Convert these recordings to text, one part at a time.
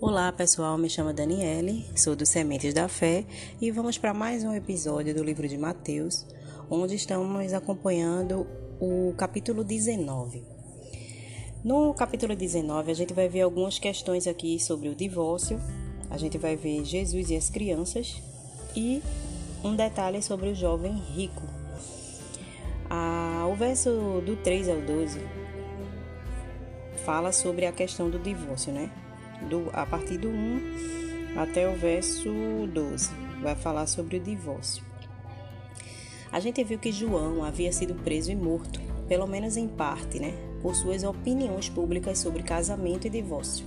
Olá pessoal, me chamo Daniele, sou do Sementes da Fé e vamos para mais um episódio do livro de Mateus, onde estamos acompanhando o capítulo 19. No capítulo 19, a gente vai ver algumas questões aqui sobre o divórcio, a gente vai ver Jesus e as crianças e um detalhe sobre o jovem rico. Ah, o verso do 3 ao 12 fala sobre a questão do divórcio, né? Do, a partir do 1 até o verso 12. Vai falar sobre o divórcio. A gente viu que João havia sido preso e morto, pelo menos em parte, né, por suas opiniões públicas sobre casamento e divórcio.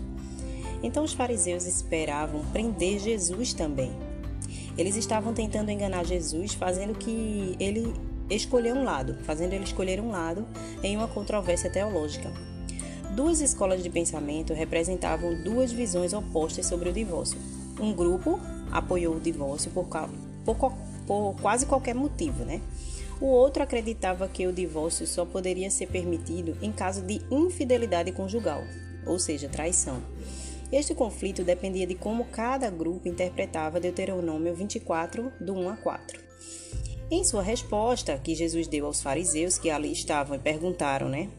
Então os fariseus esperavam prender Jesus também. Eles estavam tentando enganar Jesus, fazendo que ele escolher um lado, fazendo ele escolher um lado em uma controvérsia teológica. Duas escolas de pensamento representavam duas visões opostas sobre o divórcio. Um grupo apoiou o divórcio por, por, por quase qualquer motivo, né? O outro acreditava que o divórcio só poderia ser permitido em caso de infidelidade conjugal, ou seja, traição. Este conflito dependia de como cada grupo interpretava Deuteronômio 24, do 1 a 4. Em sua resposta, que Jesus deu aos fariseus que ali estavam e perguntaram, né?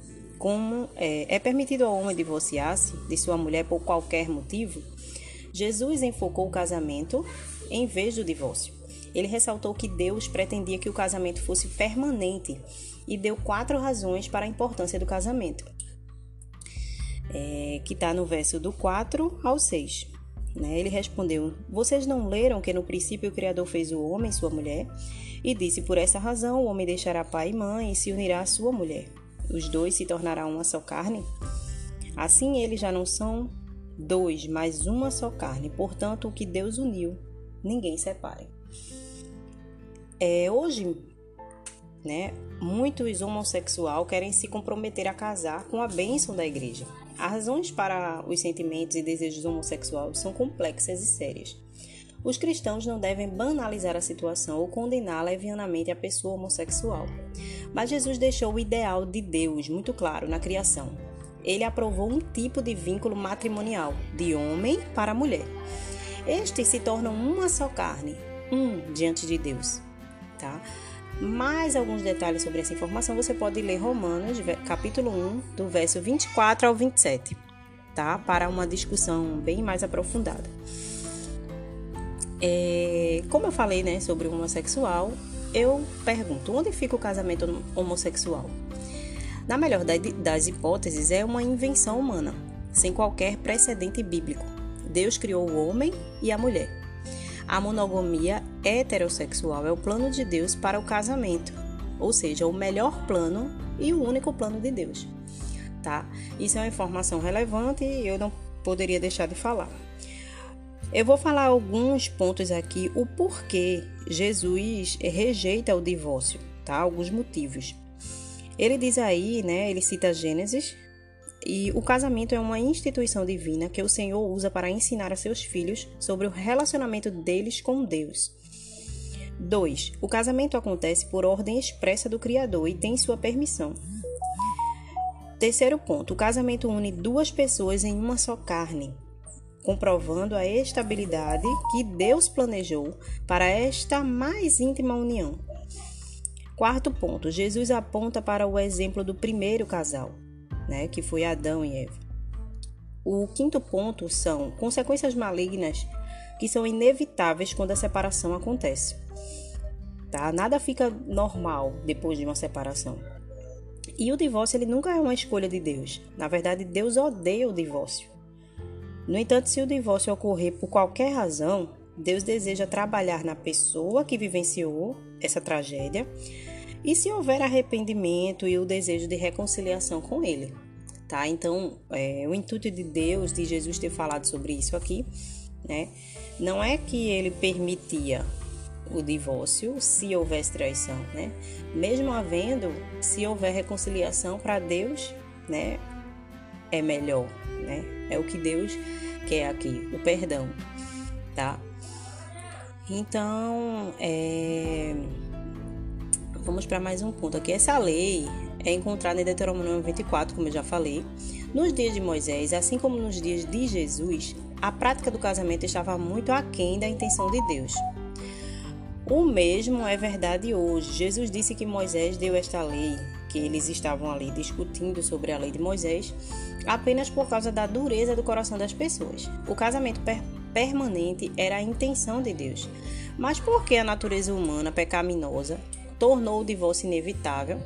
Como é, é permitido ao homem divorciar-se de sua mulher por qualquer motivo, Jesus enfocou o casamento em vez do divórcio. Ele ressaltou que Deus pretendia que o casamento fosse permanente e deu quatro razões para a importância do casamento, é, que está no verso do 4 ao 6. Né? Ele respondeu: Vocês não leram que no princípio o Criador fez o homem e sua mulher? E disse: Por essa razão o homem deixará pai e mãe e se unirá à sua mulher os dois se tornarão uma só carne? Assim eles já não são dois, mas uma só carne. Portanto, o que Deus uniu, ninguém separe. É, hoje, né, muitos homossexuais querem se comprometer a casar com a bênção da igreja. As razões para os sentimentos e desejos homossexuais são complexas e sérias. Os cristãos não devem banalizar a situação ou condenar levianamente a pessoa homossexual. Mas Jesus deixou o ideal de Deus muito claro na criação. Ele aprovou um tipo de vínculo matrimonial, de homem para mulher. Estes se tornam uma só carne, um diante de Deus. Tá? Mais alguns detalhes sobre essa informação você pode ler Romanos, capítulo 1, do verso 24 ao 27, tá? Para uma discussão bem mais aprofundada. É, como eu falei, né, sobre o homossexual, eu pergunto: onde fica o casamento homossexual? Na melhor das hipóteses, é uma invenção humana, sem qualquer precedente bíblico. Deus criou o homem e a mulher. A monogamia heterossexual é o plano de Deus para o casamento, ou seja, o melhor plano e o único plano de Deus. Tá? Isso é uma informação relevante e eu não poderia deixar de falar. Eu vou falar alguns pontos aqui, o porquê Jesus rejeita o divórcio, tá? Alguns motivos. Ele diz aí, né? Ele cita Gênesis, e o casamento é uma instituição divina que o Senhor usa para ensinar a seus filhos sobre o relacionamento deles com Deus. 2. O casamento acontece por ordem expressa do Criador e tem sua permissão. Terceiro ponto: o casamento une duas pessoas em uma só carne comprovando a estabilidade que Deus planejou para esta mais íntima união. Quarto ponto, Jesus aponta para o exemplo do primeiro casal, né, que foi Adão e Eva. O quinto ponto são consequências malignas que são inevitáveis quando a separação acontece. Tá? Nada fica normal depois de uma separação. E o divórcio ele nunca é uma escolha de Deus. Na verdade, Deus odeia o divórcio. No entanto, se o divórcio ocorrer por qualquer razão, Deus deseja trabalhar na pessoa que vivenciou essa tragédia e se houver arrependimento e o desejo de reconciliação com Ele. Tá? Então, é, o intuito de Deus, de Jesus ter falado sobre isso aqui, né, não é que Ele permitia o divórcio se houvesse traição, né? Mesmo havendo, se houver reconciliação para Deus, né, é melhor, né? É o que Deus quer aqui, o perdão, tá? Então, é... vamos para mais um ponto aqui. Essa lei é encontrada em Deuteronômio 24, como eu já falei. Nos dias de Moisés, assim como nos dias de Jesus, a prática do casamento estava muito aquém da intenção de Deus. O mesmo é verdade hoje. Jesus disse que Moisés deu esta lei, que eles estavam ali discutindo sobre a lei de Moisés, apenas por causa da dureza do coração das pessoas. O casamento per permanente era a intenção de Deus. Mas porque a natureza humana pecaminosa tornou o divórcio inevitável,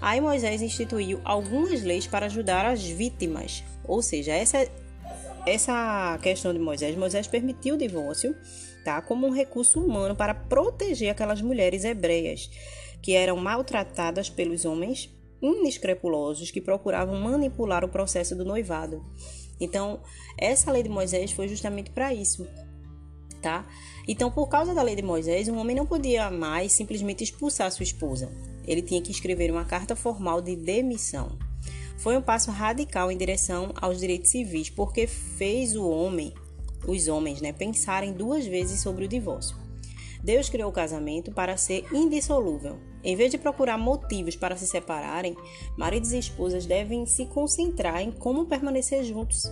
aí Moisés instituiu algumas leis para ajudar as vítimas. Ou seja, essa, essa questão de Moisés, Moisés permitiu o divórcio tá, como um recurso humano para proteger aquelas mulheres hebreias que eram maltratadas pelos homens inescrupulosos que procuravam manipular o processo do noivado. Então, essa lei de Moisés foi justamente para isso, tá? Então, por causa da lei de Moisés, um homem não podia mais simplesmente expulsar sua esposa. Ele tinha que escrever uma carta formal de demissão. Foi um passo radical em direção aos direitos civis, porque fez o homem, os homens, né, pensarem duas vezes sobre o divórcio. Deus criou o casamento para ser indissolúvel. Em vez de procurar motivos para se separarem, maridos e esposas devem se concentrar em como permanecer juntos.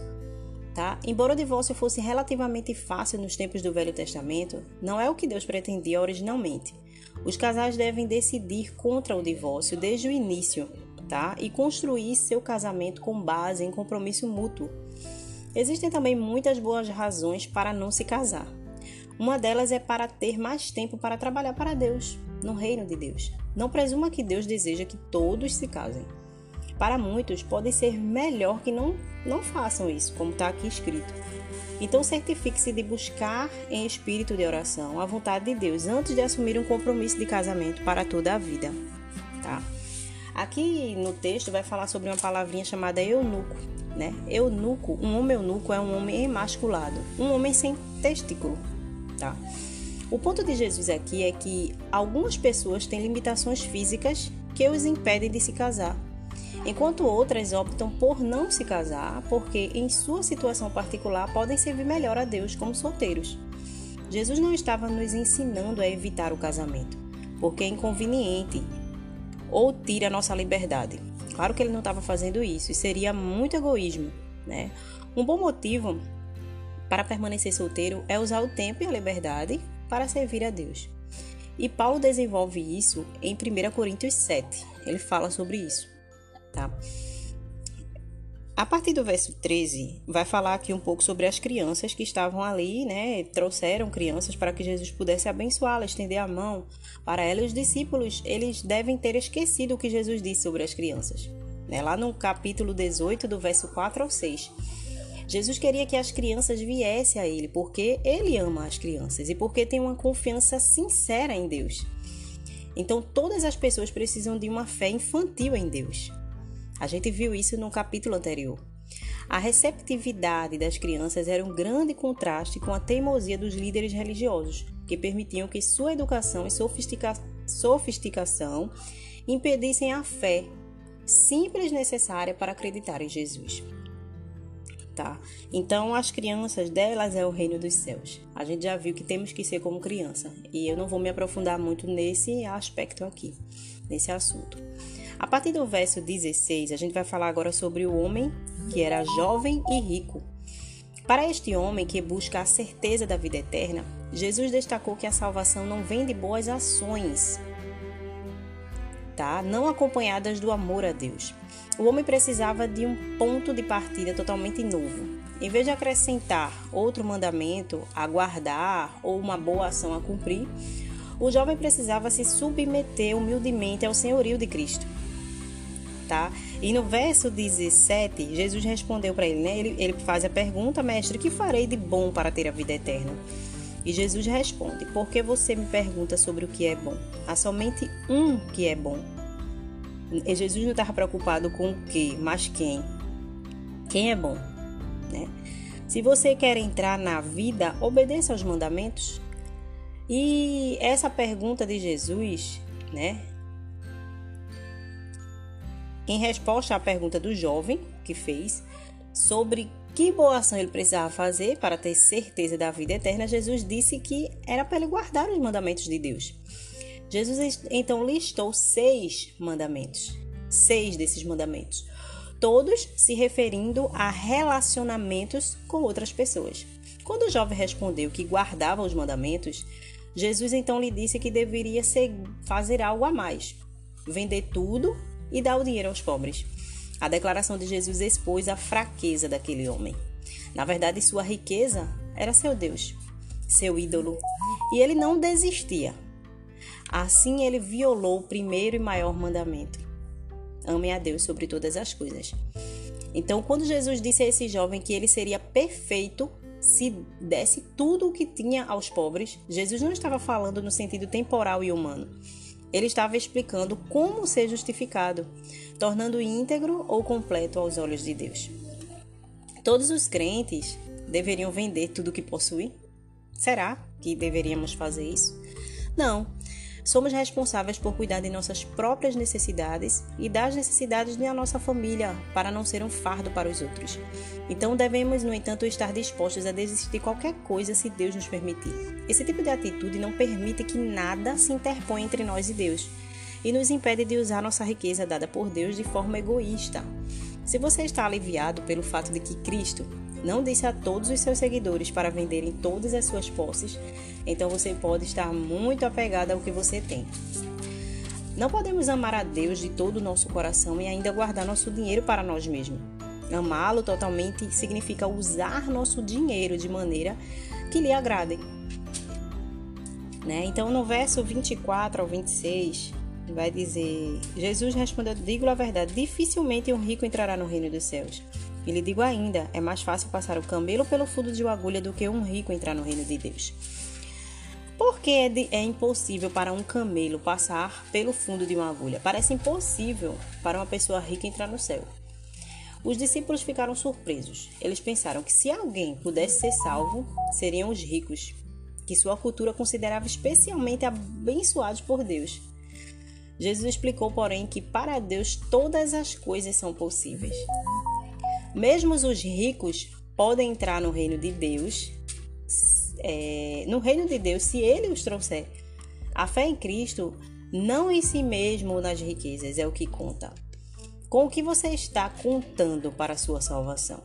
Tá? Embora o divórcio fosse relativamente fácil nos tempos do Velho Testamento, não é o que Deus pretendia originalmente. Os casais devem decidir contra o divórcio desde o início, tá? E construir seu casamento com base em compromisso mútuo. Existem também muitas boas razões para não se casar. Uma delas é para ter mais tempo para trabalhar para Deus, no reino de Deus. Não presuma que Deus deseja que todos se casem. Para muitos, pode ser melhor que não, não façam isso, como está aqui escrito. Então, certifique-se de buscar em espírito de oração a vontade de Deus antes de assumir um compromisso de casamento para toda a vida. Tá? Aqui no texto vai falar sobre uma palavrinha chamada eunuco. Né? Eunuco, um homem eunuco é um homem emasculado, um homem sem testículo. Tá? O ponto de Jesus aqui é que algumas pessoas têm limitações físicas que os impedem de se casar, enquanto outras optam por não se casar porque, em sua situação particular, podem servir melhor a Deus como solteiros. Jesus não estava nos ensinando a evitar o casamento, porque é inconveniente ou tira nossa liberdade. Claro que ele não estava fazendo isso, e seria muito egoísmo, né? Um bom motivo para permanecer solteiro é usar o tempo e a liberdade para servir a Deus. E Paulo desenvolve isso em 1 Coríntios 7. Ele fala sobre isso, tá? A partir do verso 13, vai falar aqui um pouco sobre as crianças que estavam ali, né? Trouxeram crianças para que Jesus pudesse abençoá-las, estender a mão para elas. Os discípulos, eles devem ter esquecido o que Jesus disse sobre as crianças. Né? Lá no capítulo 18, do verso 4 ao 6. Jesus queria que as crianças viessem a Ele, porque Ele ama as crianças e porque tem uma confiança sincera em Deus. Então, todas as pessoas precisam de uma fé infantil em Deus. A gente viu isso no capítulo anterior. A receptividade das crianças era um grande contraste com a teimosia dos líderes religiosos, que permitiam que sua educação e sofistica sofisticação impedissem a fé simples necessária para acreditar em Jesus Então, as crianças delas é o reino dos céus. A gente já viu que temos que ser como criança, e eu não vou me aprofundar muito nesse aspecto aqui, nesse assunto. A partir do verso 16, a gente vai falar agora sobre o homem que era jovem e rico. Para este homem que busca a certeza da vida eterna, Jesus destacou que a salvação não vem de boas ações, tá? Não acompanhadas do amor a Deus. O homem precisava de um ponto de partida totalmente novo. Em vez de acrescentar outro mandamento a guardar ou uma boa ação a cumprir, o jovem precisava se submeter humildemente ao senhorio de Cristo. Tá? E no verso 17, Jesus respondeu para ele, né? ele, ele faz a pergunta, mestre, que farei de bom para ter a vida eterna? E Jesus responde: Por que você me pergunta sobre o que é bom? Há somente um que é bom. E Jesus não estava preocupado com o que, mas quem. Quem é bom, né? Se você quer entrar na vida, obedeça aos mandamentos. E essa pergunta de Jesus, né? Em resposta à pergunta do jovem que fez sobre que boa ação ele precisava fazer para ter certeza da vida eterna, Jesus disse que era para ele guardar os mandamentos de Deus. Jesus então listou seis mandamentos, seis desses mandamentos, todos se referindo a relacionamentos com outras pessoas. Quando o jovem respondeu que guardava os mandamentos, Jesus então lhe disse que deveria fazer algo a mais: vender tudo e dar o dinheiro aos pobres. A declaração de Jesus expôs a fraqueza daquele homem. Na verdade, sua riqueza era seu Deus, seu ídolo, e ele não desistia. Assim, ele violou o primeiro e maior mandamento: ame a Deus sobre todas as coisas. Então, quando Jesus disse a esse jovem que ele seria perfeito se desse tudo o que tinha aos pobres, Jesus não estava falando no sentido temporal e humano. Ele estava explicando como ser justificado, tornando íntegro ou completo aos olhos de Deus. Todos os crentes deveriam vender tudo o que possuem? Será que deveríamos fazer isso? Não. Somos responsáveis por cuidar de nossas próprias necessidades e das necessidades da nossa família, para não ser um fardo para os outros. Então devemos, no entanto, estar dispostos a desistir de qualquer coisa se Deus nos permitir. Esse tipo de atitude não permite que nada se interponha entre nós e Deus e nos impede de usar nossa riqueza dada por Deus de forma egoísta. Se você está aliviado pelo fato de que Cristo não disse a todos os seus seguidores para venderem todas as suas posses, então você pode estar muito apegado ao que você tem. Não podemos amar a Deus de todo o nosso coração e ainda guardar nosso dinheiro para nós mesmos. Amá-lo totalmente significa usar nosso dinheiro de maneira que lhe agrade. Né? Então, no verso 24 ao 26, vai dizer: Jesus respondeu: Digo a verdade, dificilmente um rico entrará no reino dos céus. E lhe digo ainda: é mais fácil passar o camelo pelo fundo de uma agulha do que um rico entrar no reino de Deus. Porque é, de, é impossível para um camelo passar pelo fundo de uma agulha? Parece impossível para uma pessoa rica entrar no céu. Os discípulos ficaram surpresos. Eles pensaram que se alguém pudesse ser salvo, seriam os ricos, que sua cultura considerava especialmente abençoados por Deus. Jesus explicou, porém, que para Deus todas as coisas são possíveis. Mesmo os ricos podem entrar no reino de Deus, é, no reino de Deus, se Ele os trouxer. A fé em Cristo, não em si mesmo ou nas riquezas, é o que conta. Com o que você está contando para a sua salvação?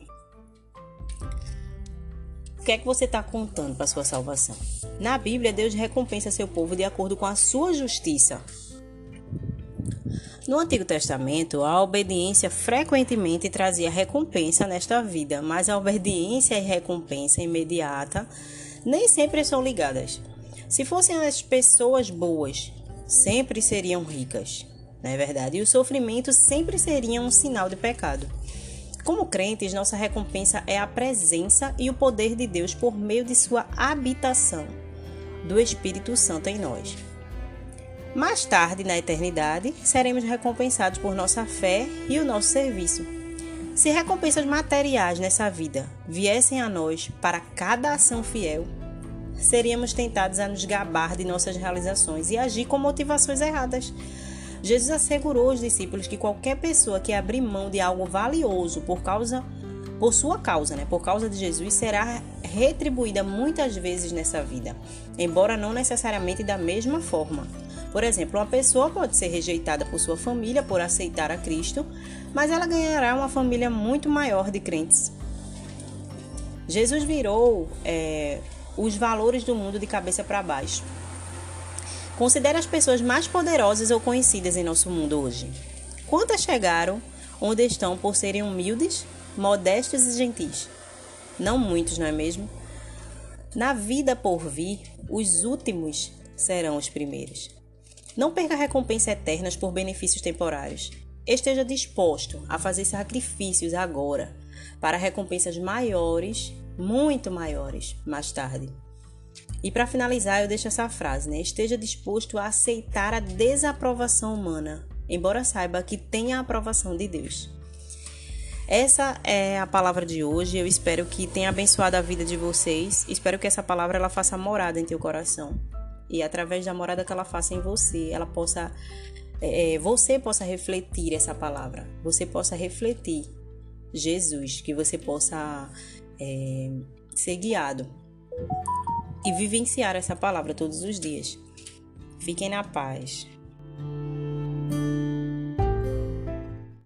O que é que você está contando para a sua salvação? Na Bíblia, Deus recompensa seu povo de acordo com a sua justiça. No Antigo Testamento, a obediência frequentemente trazia recompensa nesta vida, mas a obediência e recompensa imediata nem sempre são ligadas. Se fossem as pessoas boas, sempre seriam ricas, não é verdade? E o sofrimento sempre seria um sinal de pecado. Como crentes, nossa recompensa é a presença e o poder de Deus por meio de sua habitação, do Espírito Santo em nós. Mais tarde, na eternidade, seremos recompensados por nossa fé e o nosso serviço. Se recompensas materiais nessa vida viessem a nós para cada ação fiel, seríamos tentados a nos gabar de nossas realizações e agir com motivações erradas. Jesus assegurou aos discípulos que qualquer pessoa que abrir mão de algo valioso por causa por sua causa, né, por causa de Jesus, será retribuída muitas vezes nessa vida, embora não necessariamente da mesma forma. Por exemplo, uma pessoa pode ser rejeitada por sua família por aceitar a Cristo, mas ela ganhará uma família muito maior de crentes. Jesus virou é, os valores do mundo de cabeça para baixo. Considere as pessoas mais poderosas ou conhecidas em nosso mundo hoje. Quantas chegaram onde estão por serem humildes, modestos e gentis? Não muitos, não é mesmo? Na vida por vir, os últimos serão os primeiros. Não perca recompensas eternas por benefícios temporários. Esteja disposto a fazer sacrifícios agora para recompensas maiores, muito maiores, mais tarde. E para finalizar, eu deixo essa frase, né? Esteja disposto a aceitar a desaprovação humana, embora saiba que tem a aprovação de Deus. Essa é a palavra de hoje. Eu espero que tenha abençoado a vida de vocês. Espero que essa palavra ela faça morada em teu coração e através da morada que ela faça em você, ela possa é, é, você possa refletir essa palavra, você possa refletir Jesus, que você possa é, ser guiado e vivenciar essa palavra todos os dias. Fiquem na paz.